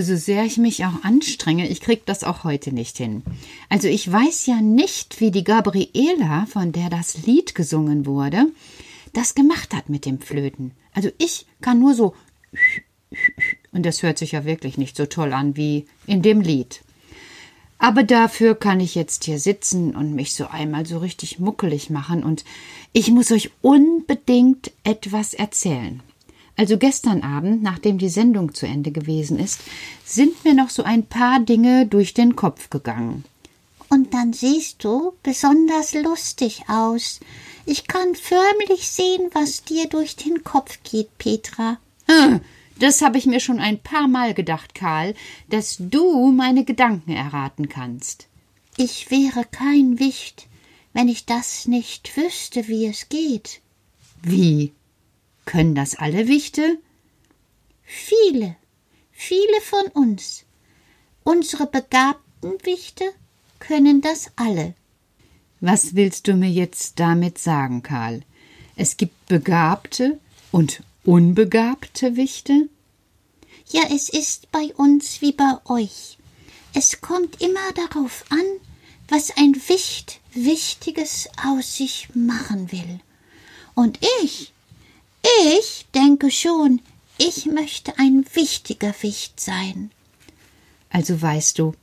heute, so sehr ich mich auch anstrenge, ich krieg das auch heute nicht hin. Also ich weiß ja nicht, wie die Gabriela, von der das Lied gesungen wurde, das gemacht hat mit dem Flöten. Also ich kann nur so und das hört sich ja wirklich nicht so toll an wie in dem Lied. Aber dafür kann ich jetzt hier sitzen und mich so einmal so richtig muckelig machen und ich muss euch unbedingt etwas erzählen. Also gestern Abend, nachdem die Sendung zu Ende gewesen ist, sind mir noch so ein paar Dinge durch den Kopf gegangen. Und dann siehst du besonders lustig aus. Ich kann förmlich sehen, was dir durch den Kopf geht, Petra. Hm, das habe ich mir schon ein paar Mal gedacht, Karl, dass du meine Gedanken erraten kannst. Ich wäre kein Wicht, wenn ich das nicht wüsste, wie es geht. Wie? Können das alle Wichte? Viele, viele von uns. Unsere begabten Wichte können das alle. Was willst du mir jetzt damit sagen, Karl? Es gibt begabte und unbegabte Wichte? Ja, es ist bei uns wie bei euch. Es kommt immer darauf an, was ein Wicht Wichtiges aus sich machen will. Und ich, ich denke schon, ich möchte ein wichtiger Wicht sein. Also weißt du,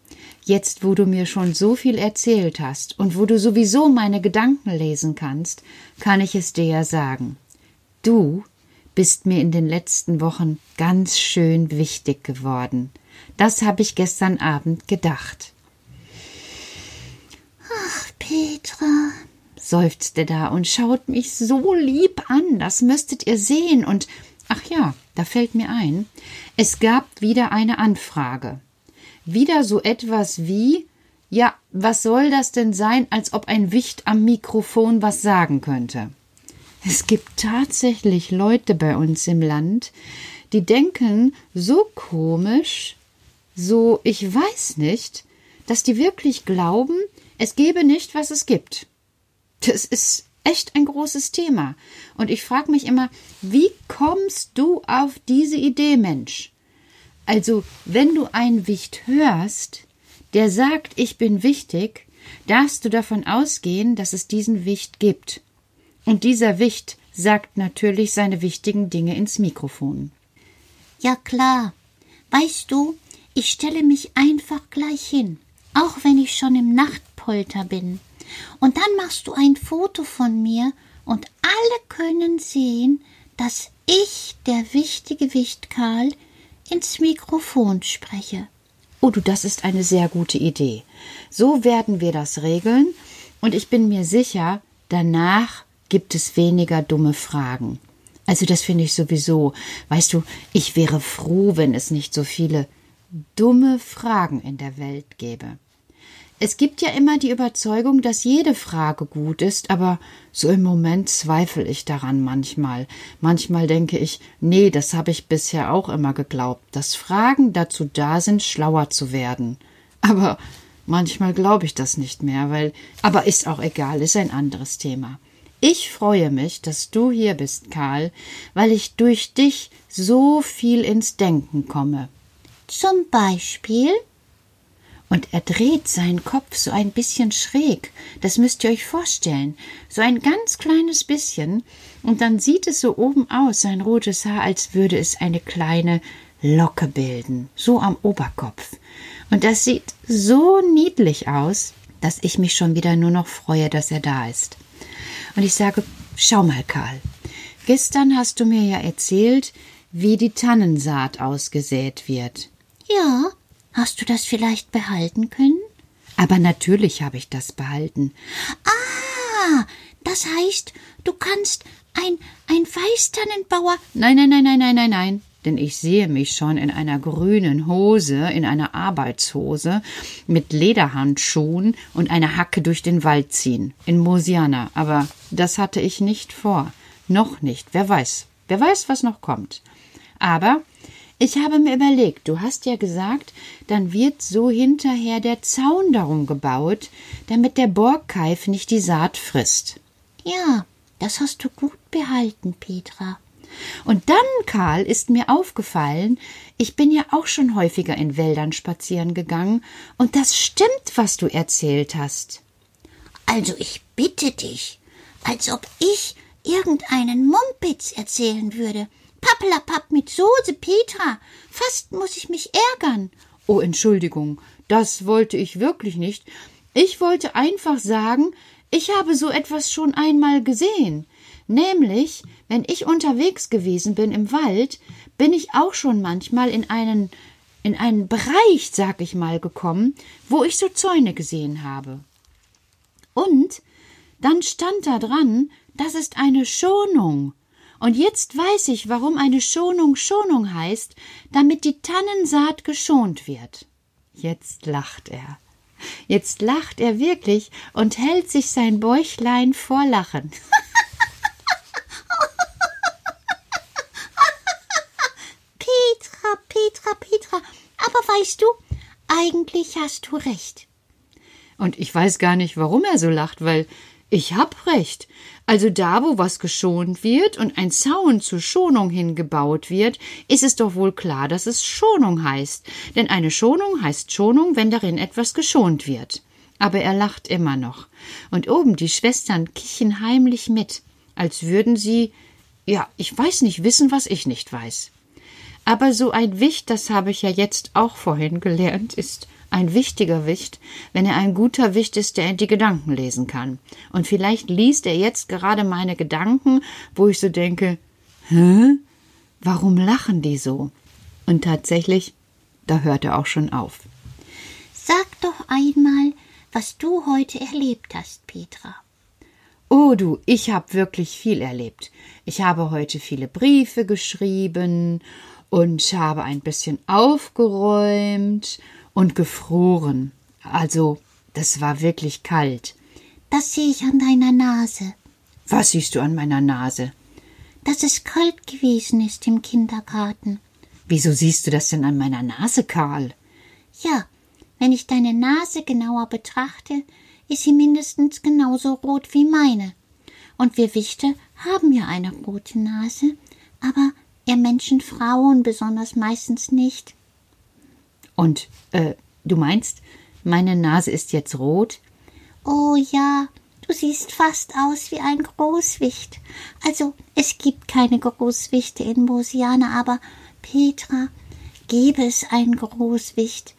jetzt wo du mir schon so viel erzählt hast und wo du sowieso meine Gedanken lesen kannst, kann ich es dir ja sagen. Du bist mir in den letzten Wochen ganz schön wichtig geworden. Das habe ich gestern Abend gedacht. Ach, Petra, seufzte da und schaut mich so lieb an, das müsstet ihr sehen. Und ach ja, da fällt mir ein, es gab wieder eine Anfrage. Wieder so etwas wie ja, was soll das denn sein, als ob ein Wicht am Mikrofon was sagen könnte? Es gibt tatsächlich Leute bei uns im Land, die denken so komisch, so ich weiß nicht, dass die wirklich glauben, es gebe nicht, was es gibt. Das ist echt ein großes Thema. Und ich frage mich immer, wie kommst du auf diese Idee, Mensch? Also, wenn du einen Wicht hörst, der sagt, ich bin wichtig, darfst du davon ausgehen, dass es diesen Wicht gibt. Und dieser Wicht sagt natürlich seine wichtigen Dinge ins Mikrofon. Ja klar. Weißt du, ich stelle mich einfach gleich hin, auch wenn ich schon im Nachtpolter bin. Und dann machst du ein Foto von mir und alle können sehen, dass ich, der wichtige Wicht Karl, ins Mikrofon spreche. Oh du, das ist eine sehr gute Idee. So werden wir das regeln, und ich bin mir sicher, danach gibt es weniger dumme Fragen. Also das finde ich sowieso. Weißt du, ich wäre froh, wenn es nicht so viele dumme Fragen in der Welt gäbe. Es gibt ja immer die Überzeugung, dass jede Frage gut ist, aber so im Moment zweifle ich daran manchmal. Manchmal denke ich, nee, das habe ich bisher auch immer geglaubt, dass Fragen dazu da sind, schlauer zu werden. Aber manchmal glaube ich das nicht mehr, weil aber ist auch egal, ist ein anderes Thema. Ich freue mich, dass du hier bist, Karl, weil ich durch dich so viel ins Denken komme. Zum Beispiel? Und er dreht seinen Kopf so ein bisschen schräg. Das müsst ihr euch vorstellen. So ein ganz kleines bisschen. Und dann sieht es so oben aus, sein rotes Haar, als würde es eine kleine Locke bilden. So am Oberkopf. Und das sieht so niedlich aus, dass ich mich schon wieder nur noch freue, dass er da ist. Und ich sage, schau mal, Karl. Gestern hast du mir ja erzählt, wie die Tannensaat ausgesät wird. Ja, Hast du das vielleicht behalten können? Aber natürlich habe ich das behalten. Ah, das heißt, du kannst ein, ein Weißtannenbauer. Nein, nein, nein, nein, nein, nein, nein. Denn ich sehe mich schon in einer grünen Hose, in einer Arbeitshose, mit Lederhandschuhen und einer Hacke durch den Wald ziehen. In Mosiana. Aber das hatte ich nicht vor. Noch nicht. Wer weiß. Wer weiß, was noch kommt. Aber ich habe mir überlegt, du hast ja gesagt, dann wird so hinterher der Zaun darum gebaut, damit der Borgkeif nicht die Saat frisst. Ja, das hast du gut behalten, Petra. Und dann, Karl, ist mir aufgefallen, ich bin ja auch schon häufiger in Wäldern spazieren gegangen, und das stimmt, was du erzählt hast. Also ich bitte dich, als ob ich irgendeinen Mumpitz erzählen würde. Pappelapapp mit Soße, Petra. Fast muss ich mich ärgern. Oh, Entschuldigung, das wollte ich wirklich nicht. Ich wollte einfach sagen, ich habe so etwas schon einmal gesehen. Nämlich, wenn ich unterwegs gewesen bin im Wald, bin ich auch schon manchmal in einen in einen Bereich, sag ich mal, gekommen, wo ich so Zäune gesehen habe. Und dann stand da dran, das ist eine Schonung. Und jetzt weiß ich, warum eine Schonung Schonung heißt, damit die Tannensaat geschont wird. Jetzt lacht er. Jetzt lacht er wirklich und hält sich sein Bäuchlein vor Lachen. Petra, Petra, Petra, aber weißt du, eigentlich hast du recht. Und ich weiß gar nicht, warum er so lacht, weil ich hab recht. Also da, wo was geschont wird und ein Zaun zur Schonung hingebaut wird, ist es doch wohl klar, dass es Schonung heißt. Denn eine Schonung heißt Schonung, wenn darin etwas geschont wird. Aber er lacht immer noch. Und oben die Schwestern kichen heimlich mit, als würden sie, ja, ich weiß nicht wissen, was ich nicht weiß. Aber so ein Wicht, das habe ich ja jetzt auch vorhin gelernt, ist ein wichtiger Wicht, wenn er ein guter Wicht ist, der die Gedanken lesen kann. Und vielleicht liest er jetzt gerade meine Gedanken, wo ich so denke, hä? Warum lachen die so? Und tatsächlich, da hört er auch schon auf. Sag doch einmal, was du heute erlebt hast, Petra. Oh du, ich habe wirklich viel erlebt. Ich habe heute viele Briefe geschrieben und habe ein bisschen aufgeräumt und gefroren. Also, das war wirklich kalt. Das sehe ich an deiner Nase. Was siehst du an meiner Nase? Dass es kalt gewesen ist im Kindergarten. Wieso siehst du das denn an meiner Nase, Karl? Ja, wenn ich deine Nase genauer betrachte, ist sie mindestens genauso rot wie meine. Und wir Wichte haben ja eine rote Nase, aber ihr Menschen Frauen besonders meistens nicht. Und, äh, du meinst, meine Nase ist jetzt rot? Oh ja, du siehst fast aus wie ein Großwicht. Also, es gibt keine Großwichte in Mosiana, aber Petra, gäbe es einen Großwicht,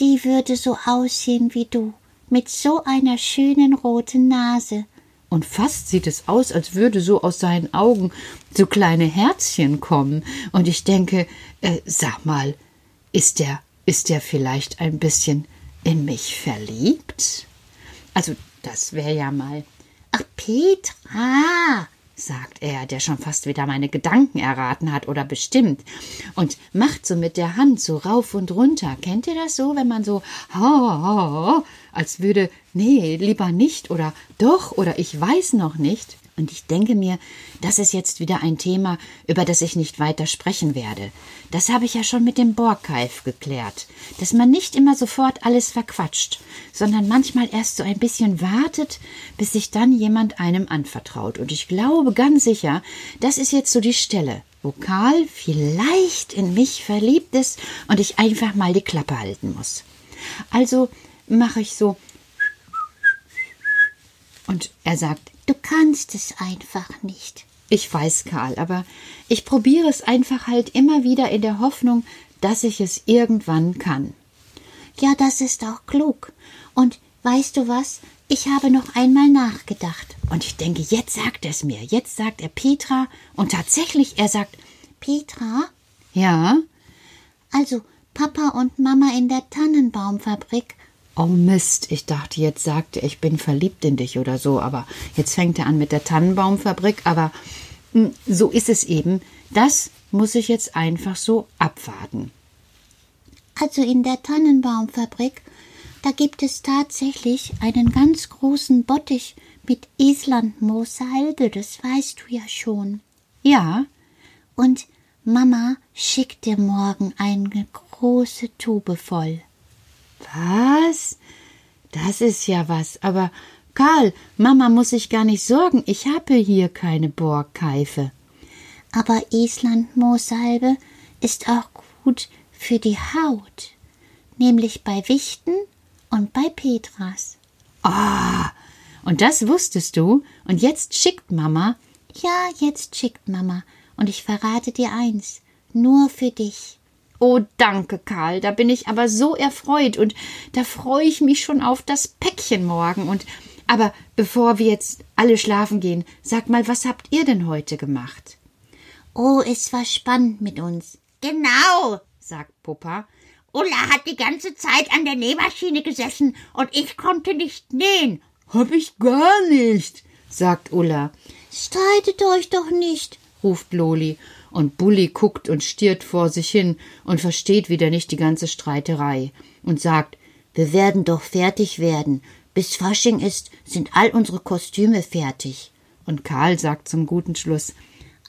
die würde so aussehen wie du, mit so einer schönen roten Nase. Und fast sieht es aus, als würde so aus seinen Augen so kleine Herzchen kommen. Und ich denke, äh, sag mal, ist der ist er vielleicht ein bisschen in mich verliebt? Also, das wäre ja mal. Ach, Petra, sagt er, der schon fast wieder meine Gedanken erraten hat oder bestimmt, und macht so mit der Hand so rauf und runter. Kennt ihr das so, wenn man so, ha, als würde, nee, lieber nicht oder doch oder ich weiß noch nicht? Und ich denke mir, das ist jetzt wieder ein Thema, über das ich nicht weiter sprechen werde. Das habe ich ja schon mit dem Borgkeif geklärt, dass man nicht immer sofort alles verquatscht, sondern manchmal erst so ein bisschen wartet, bis sich dann jemand einem anvertraut. Und ich glaube ganz sicher, das ist jetzt so die Stelle, wo Karl vielleicht in mich verliebt ist und ich einfach mal die Klappe halten muss. Also mache ich so. Und er sagt, Du kannst es einfach nicht. Ich weiß, Karl, aber ich probiere es einfach halt immer wieder in der Hoffnung, dass ich es irgendwann kann. Ja, das ist auch klug. Und weißt du was? Ich habe noch einmal nachgedacht. Und ich denke, jetzt sagt er es mir. Jetzt sagt er Petra. Und tatsächlich, er sagt Petra? Ja. Also, Papa und Mama in der Tannenbaumfabrik Oh Mist, ich dachte, jetzt sagte er, ich bin verliebt in dich oder so, aber jetzt fängt er an mit der Tannenbaumfabrik, aber hm, so ist es eben. Das muss ich jetzt einfach so abwarten. Also in der Tannenbaumfabrik, da gibt es tatsächlich einen ganz großen Bottich mit Islandmoorsalbe, das weißt du ja schon. Ja. Und Mama schickt dir morgen eine große Tube voll. Was? Das ist ja was. Aber Karl, Mama muss sich gar nicht sorgen. Ich habe hier keine Borgkeife. Aber Islandmoorsalbe ist auch gut für die Haut, nämlich bei Wichten und bei Petras. Ah, und das wusstest du? Und jetzt schickt Mama? Ja, jetzt schickt Mama. Und ich verrate dir eins, nur für dich. Oh, danke, Karl, da bin ich aber so erfreut und da freue ich mich schon auf das Päckchen morgen. Und Aber bevor wir jetzt alle schlafen gehen, sag mal, was habt ihr denn heute gemacht? Oh, es war spannend mit uns. Genau, sagt Puppa. Ulla hat die ganze Zeit an der Nähmaschine gesessen und ich konnte nicht nähen. Hab ich gar nicht, sagt Ulla. Streitet euch doch nicht, ruft Loli, und Bulli guckt und stiert vor sich hin und versteht wieder nicht die ganze Streiterei und sagt, wir werden doch fertig werden. Bis Fasching ist, sind all unsere Kostüme fertig. Und Karl sagt zum guten Schluss,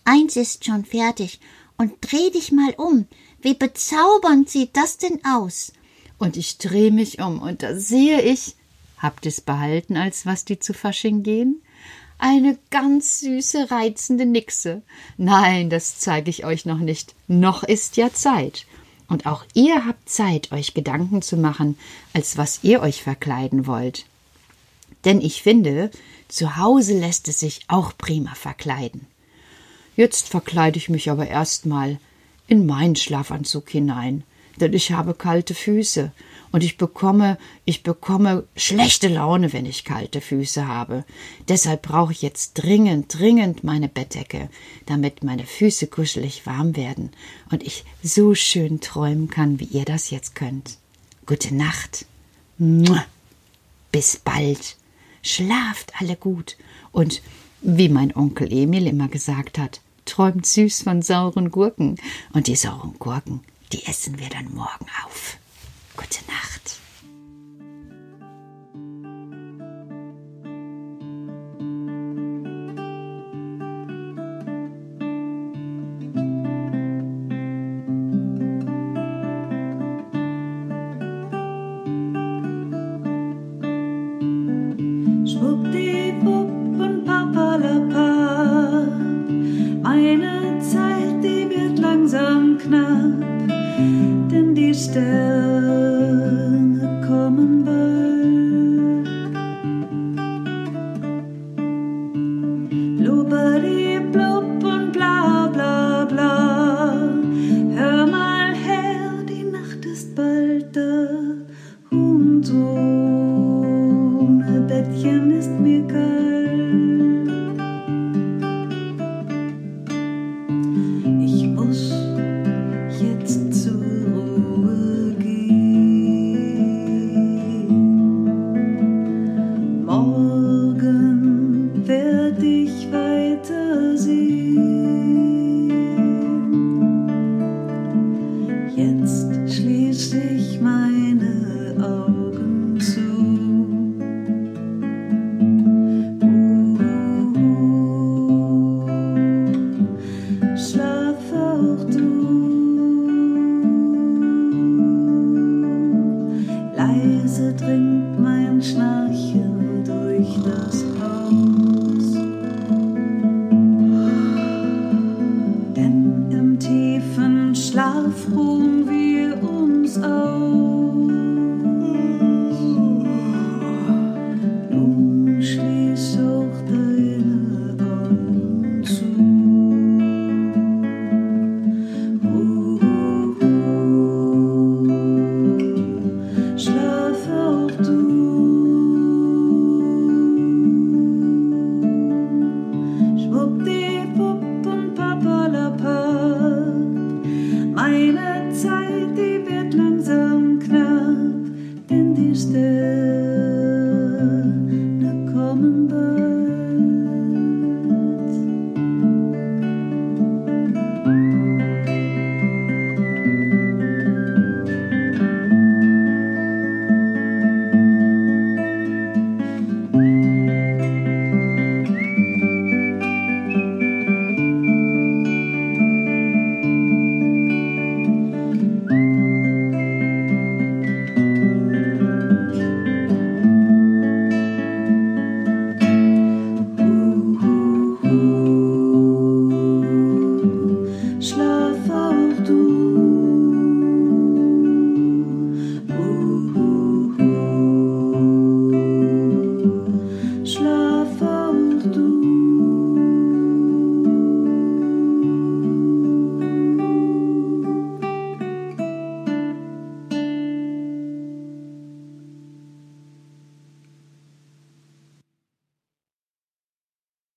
eins ist schon fertig, und dreh dich mal um. Wie bezaubernd sieht das denn aus? Und ich dreh mich um, und da sehe ich, habt ihr's behalten, als was die zu Fasching gehen? Eine ganz süße, reizende Nixe. Nein, das zeige ich euch noch nicht. Noch ist ja Zeit. Und auch ihr habt Zeit, euch Gedanken zu machen, als was ihr euch verkleiden wollt. Denn ich finde, zu Hause lässt es sich auch prima verkleiden. Jetzt verkleide ich mich aber erstmal in meinen Schlafanzug hinein, denn ich habe kalte Füße und ich bekomme, ich bekomme schlechte Laune, wenn ich kalte Füße habe. Deshalb brauche ich jetzt dringend, dringend meine Bettdecke, damit meine Füße kuschelig warm werden und ich so schön träumen kann, wie ihr das jetzt könnt. Gute Nacht. Bis bald. Schlaft alle gut und wie mein Onkel Emil immer gesagt hat, träumt süß von sauren Gurken. Und die sauren Gurken, die essen wir dann morgen auf. Gute Nacht. Meine Zeit, die